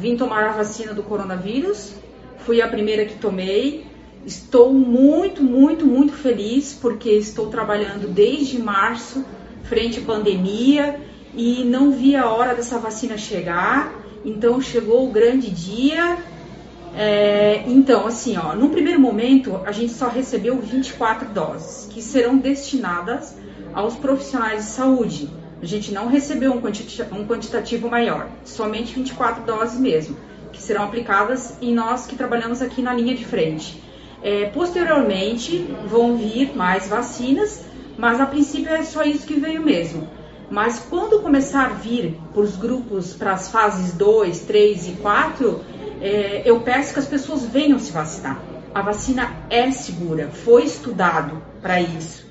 vim tomar a vacina do coronavírus, fui a primeira que tomei. Estou muito, muito, muito feliz porque estou trabalhando desde março frente à pandemia e não vi a hora dessa vacina chegar. Então chegou o grande dia. É, então, assim, ó, no primeiro momento a gente só recebeu 24 doses que serão destinadas aos profissionais de saúde. A gente não recebeu um quantitativo, um quantitativo maior, somente 24 doses mesmo, que serão aplicadas em nós que trabalhamos aqui na linha de frente. É, posteriormente vão vir mais vacinas, mas a princípio é só isso que veio mesmo. Mas quando começar a vir para os grupos, para as fases 2, 3 e 4, é, eu peço que as pessoas venham se vacinar. A vacina é segura, foi estudado para isso.